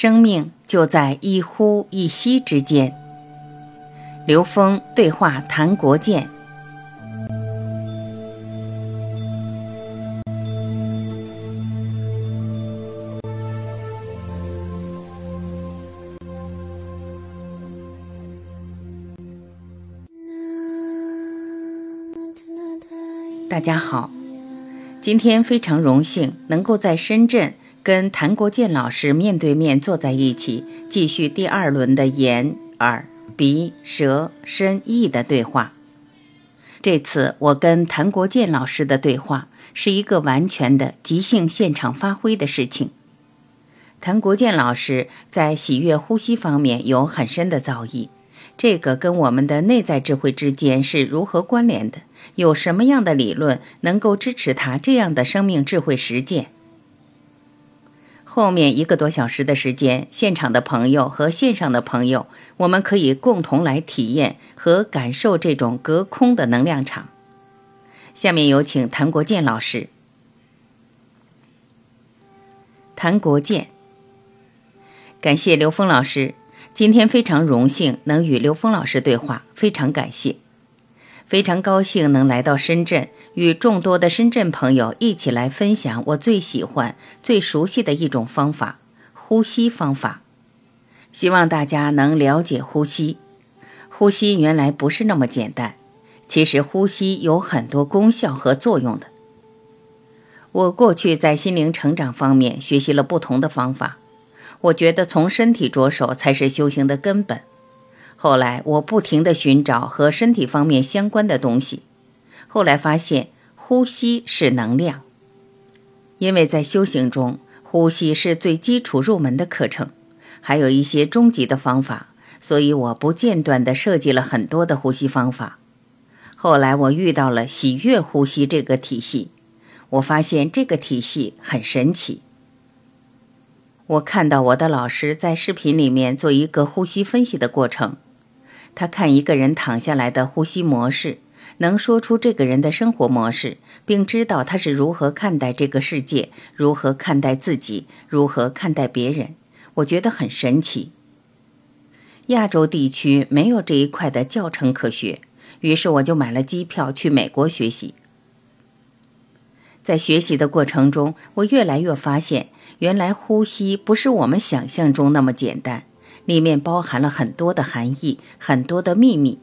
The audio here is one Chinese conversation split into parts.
生命就在一呼一吸之间。刘峰对话谭国建。大家好，今天非常荣幸能够在深圳。跟谭国建老师面对面坐在一起，继续第二轮的眼、耳、鼻、舌、身、意的对话。这次我跟谭国建老师的对话是一个完全的即兴现场发挥的事情。谭国建老师在喜悦呼吸方面有很深的造诣，这个跟我们的内在智慧之间是如何关联的？有什么样的理论能够支持他这样的生命智慧实践？后面一个多小时的时间，现场的朋友和线上的朋友，我们可以共同来体验和感受这种隔空的能量场。下面有请谭国建老师。谭国建，感谢刘峰老师，今天非常荣幸能与刘峰老师对话，非常感谢。非常高兴能来到深圳，与众多的深圳朋友一起来分享我最喜欢、最熟悉的一种方法——呼吸方法。希望大家能了解呼吸。呼吸原来不是那么简单，其实呼吸有很多功效和作用的。我过去在心灵成长方面学习了不同的方法，我觉得从身体着手才是修行的根本。后来，我不停地寻找和身体方面相关的东西。后来发现，呼吸是能量。因为在修行中，呼吸是最基础入门的课程，还有一些终极的方法，所以我不间断地设计了很多的呼吸方法。后来，我遇到了喜悦呼吸这个体系，我发现这个体系很神奇。我看到我的老师在视频里面做一个呼吸分析的过程。他看一个人躺下来的呼吸模式，能说出这个人的生活模式，并知道他是如何看待这个世界，如何看待自己，如何看待别人。我觉得很神奇。亚洲地区没有这一块的教程可学，于是我就买了机票去美国学习。在学习的过程中，我越来越发现，原来呼吸不是我们想象中那么简单。里面包含了很多的含义，很多的秘密，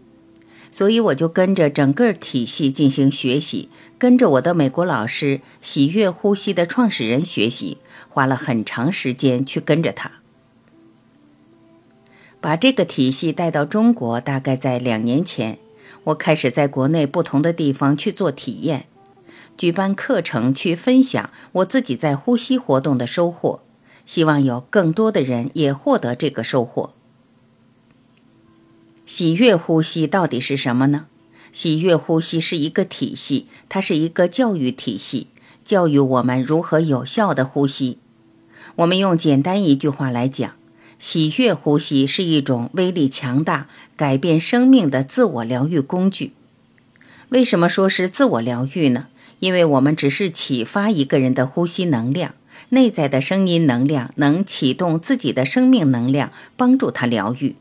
所以我就跟着整个体系进行学习，跟着我的美国老师喜悦呼吸的创始人学习，花了很长时间去跟着他，把这个体系带到中国。大概在两年前，我开始在国内不同的地方去做体验，举办课程，去分享我自己在呼吸活动的收获。希望有更多的人也获得这个收获。喜悦呼吸到底是什么呢？喜悦呼吸是一个体系，它是一个教育体系，教育我们如何有效的呼吸。我们用简单一句话来讲，喜悦呼吸是一种威力强大、改变生命的自我疗愈工具。为什么说是自我疗愈呢？因为我们只是启发一个人的呼吸能量。内在的声音能量能启动自己的生命能量，帮助他疗愈。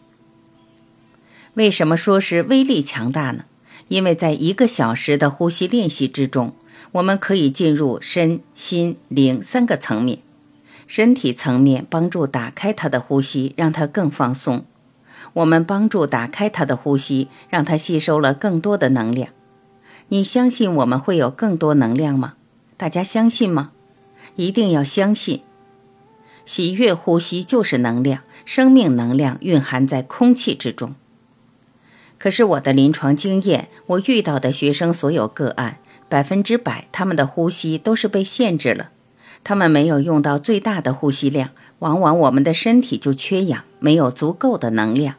为什么说是威力强大呢？因为在一个小时的呼吸练习之中，我们可以进入身心灵三个层面。身体层面帮助打开他的呼吸，让他更放松。我们帮助打开他的呼吸，让他吸收了更多的能量。你相信我们会有更多能量吗？大家相信吗？一定要相信，喜悦呼吸就是能量，生命能量蕴含在空气之中。可是我的临床经验，我遇到的学生所有个案，百分之百他们的呼吸都是被限制了，他们没有用到最大的呼吸量，往往我们的身体就缺氧，没有足够的能量。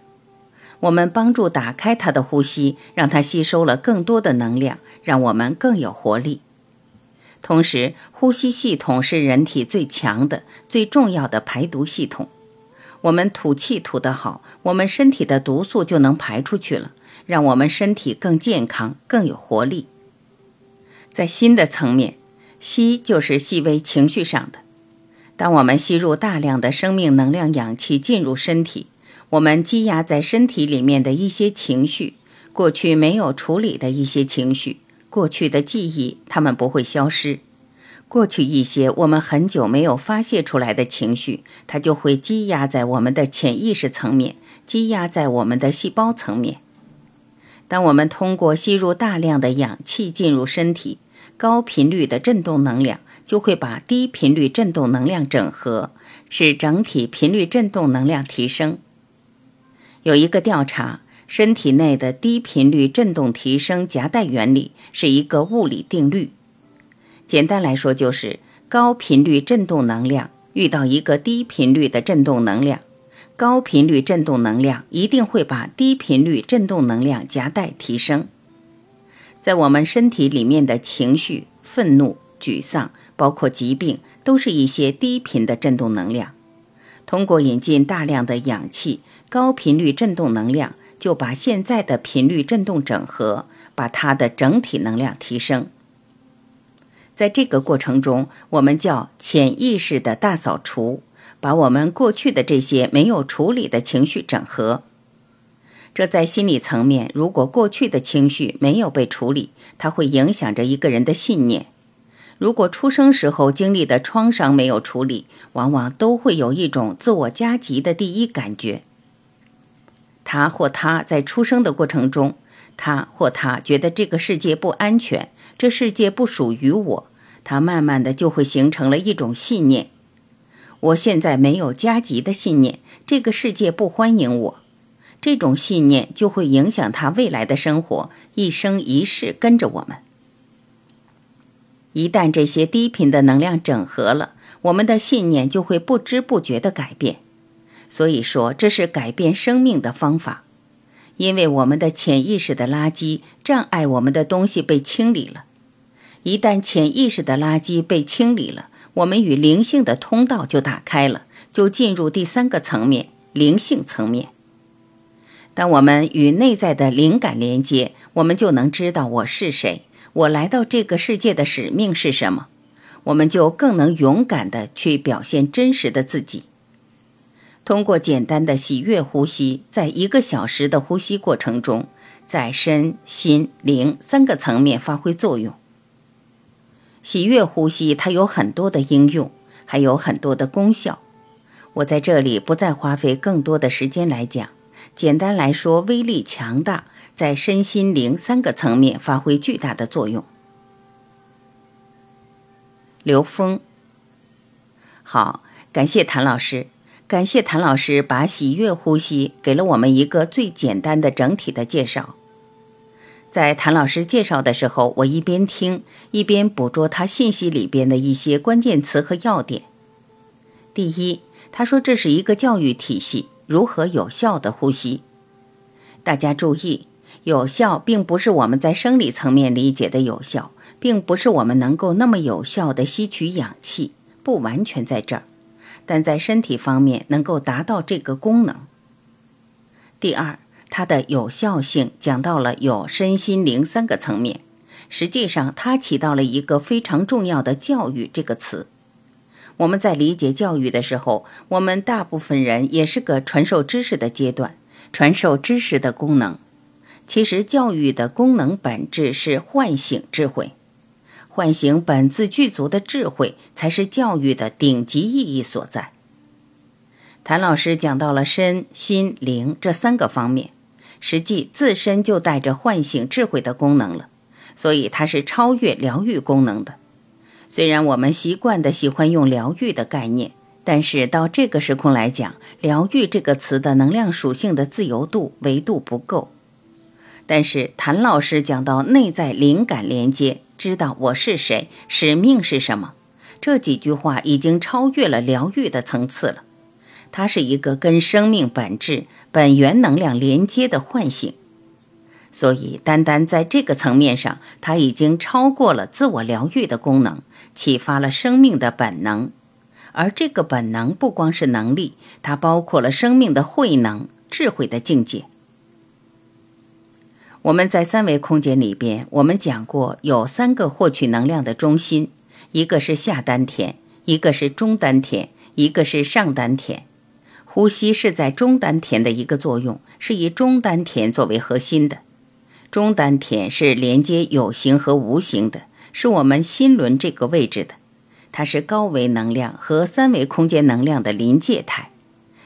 我们帮助打开他的呼吸，让他吸收了更多的能量，让我们更有活力。同时，呼吸系统是人体最强的、最重要的排毒系统。我们吐气吐得好，我们身体的毒素就能排出去了，让我们身体更健康、更有活力。在心的层面，吸就是细微情绪上的，当我们吸入大量的生命能量氧气进入身体，我们积压在身体里面的一些情绪，过去没有处理的一些情绪，过去的记忆，它们不会消失。过去一些我们很久没有发泄出来的情绪，它就会积压在我们的潜意识层面，积压在我们的细胞层面。当我们通过吸入大量的氧气进入身体，高频率的振动能量就会把低频率振动能量整合，使整体频率振动能量提升。有一个调查，身体内的低频率振动提升夹带原理是一个物理定律。简单来说，就是高频率振动能量遇到一个低频率的振动能量，高频率振动能量一定会把低频率振动能量夹带提升。在我们身体里面的情绪、愤怒、沮丧，包括疾病，都是一些低频的振动能量。通过引进大量的氧气，高频率振动能量就把现在的频率振动整合，把它的整体能量提升。在这个过程中，我们叫潜意识的大扫除，把我们过去的这些没有处理的情绪整合。这在心理层面，如果过去的情绪没有被处理，它会影响着一个人的信念。如果出生时候经历的创伤没有处理，往往都会有一种自我加急的第一感觉。他或她在出生的过程中，他或她觉得这个世界不安全。这世界不属于我，他慢慢的就会形成了一种信念。我现在没有加急的信念，这个世界不欢迎我。这种信念就会影响他未来的生活，一生一世跟着我们。一旦这些低频的能量整合了，我们的信念就会不知不觉的改变。所以说，这是改变生命的方法。因为我们的潜意识的垃圾障碍我们的东西被清理了，一旦潜意识的垃圾被清理了，我们与灵性的通道就打开了，就进入第三个层面——灵性层面。当我们与内在的灵感连接，我们就能知道我是谁，我来到这个世界的使命是什么，我们就更能勇敢地去表现真实的自己。通过简单的喜悦呼吸，在一个小时的呼吸过程中，在身心灵三个层面发挥作用。喜悦呼吸它有很多的应用，还有很多的功效。我在这里不再花费更多的时间来讲。简单来说，威力强大，在身心灵三个层面发挥巨大的作用。刘峰，好，感谢谭老师。感谢谭老师把喜悦呼吸给了我们一个最简单的整体的介绍。在谭老师介绍的时候，我一边听一边捕捉他信息里边的一些关键词和要点。第一，他说这是一个教育体系，如何有效的呼吸。大家注意，有效并不是我们在生理层面理解的有效，并不是我们能够那么有效的吸取氧气，不完全在这儿。但在身体方面能够达到这个功能。第二，它的有效性讲到了有身心灵三个层面，实际上它起到了一个非常重要的“教育”这个词。我们在理解教育的时候，我们大部分人也是个传授知识的阶段，传授知识的功能。其实教育的功能本质是唤醒智慧。唤醒本自具足的智慧，才是教育的顶级意义所在。谭老师讲到了身心灵这三个方面，实际自身就带着唤醒智慧的功能了，所以它是超越疗愈功能的。虽然我们习惯的喜欢用疗愈的概念，但是到这个时空来讲，疗愈这个词的能量属性的自由度维度不够。但是谭老师讲到内在灵感连接。知道我是谁，使命是什么？这几句话已经超越了疗愈的层次了。它是一个跟生命本质、本源能量连接的唤醒。所以，单单在这个层面上，它已经超过了自我疗愈的功能，启发了生命的本能。而这个本能不光是能力，它包括了生命的慧能、智慧的境界。我们在三维空间里边，我们讲过有三个获取能量的中心，一个是下丹田，一个是中丹田，一个是上丹田。呼吸是在中丹田的一个作用，是以中丹田作为核心的。中丹田是连接有形和无形的，是我们心轮这个位置的。它是高维能量和三维空间能量的临界态，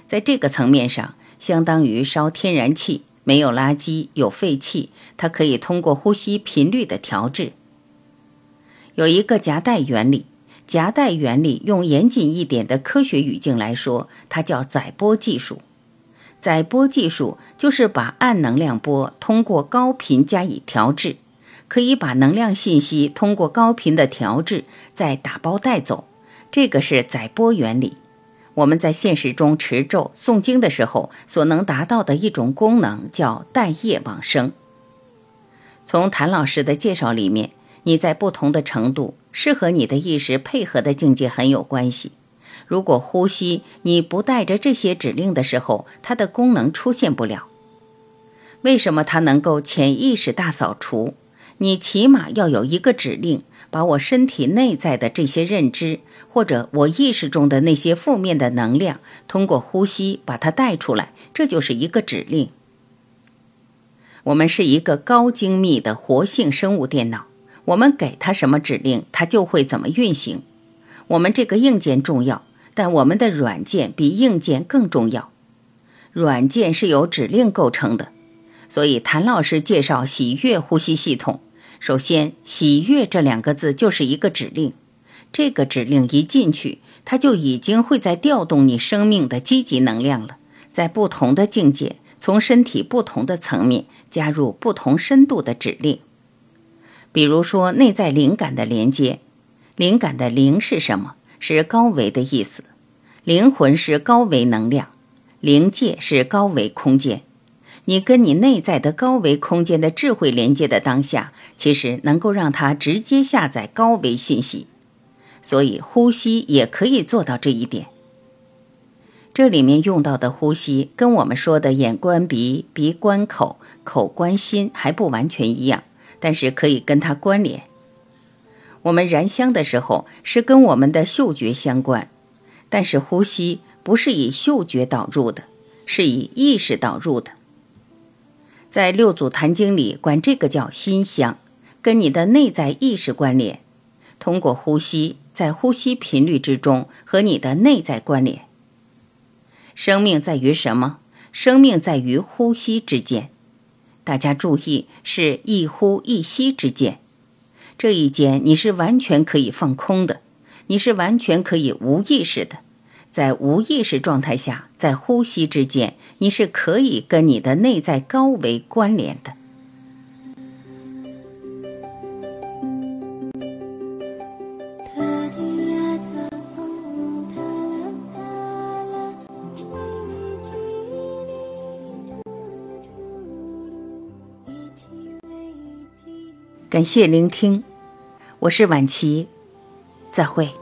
在这个层面上，相当于烧天然气，没有垃圾，有废气，它可以通过呼吸频率的调制。有一个夹带原理。夹带原理用严谨一点的科学语境来说，它叫载波技术。载波技术就是把暗能量波通过高频加以调制，可以把能量信息通过高频的调制再打包带走。这个是载波原理。我们在现实中持咒诵经的时候所能达到的一种功能叫带业往生。从谭老师的介绍里面，你在不同的程度。是和你的意识配合的境界很有关系。如果呼吸你不带着这些指令的时候，它的功能出现不了。为什么它能够潜意识大扫除？你起码要有一个指令，把我身体内在的这些认知，或者我意识中的那些负面的能量，通过呼吸把它带出来，这就是一个指令。我们是一个高精密的活性生物电脑。我们给它什么指令，它就会怎么运行。我们这个硬件重要，但我们的软件比硬件更重要。软件是由指令构成的，所以谭老师介绍喜悦呼吸系统。首先，喜悦这两个字就是一个指令。这个指令一进去，它就已经会在调动你生命的积极能量了。在不同的境界，从身体不同的层面加入不同深度的指令。比如说，内在灵感的连接，灵感的灵是什么？是高维的意思。灵魂是高维能量，灵界是高维空间。你跟你内在的高维空间的智慧连接的当下，其实能够让它直接下载高维信息。所以，呼吸也可以做到这一点。这里面用到的呼吸，跟我们说的眼观鼻、鼻观口、口观心还不完全一样。但是可以跟它关联。我们燃香的时候是跟我们的嗅觉相关，但是呼吸不是以嗅觉导入的，是以意识导入的。在六祖坛经里管这个叫心香，跟你的内在意识关联，通过呼吸，在呼吸频率之中和你的内在关联。生命在于什么？生命在于呼吸之间。大家注意，是一呼一吸之间，这一间你是完全可以放空的，你是完全可以无意识的，在无意识状态下，在呼吸之间，你是可以跟你的内在高维关联的。感谢聆听，我是晚琪，再会。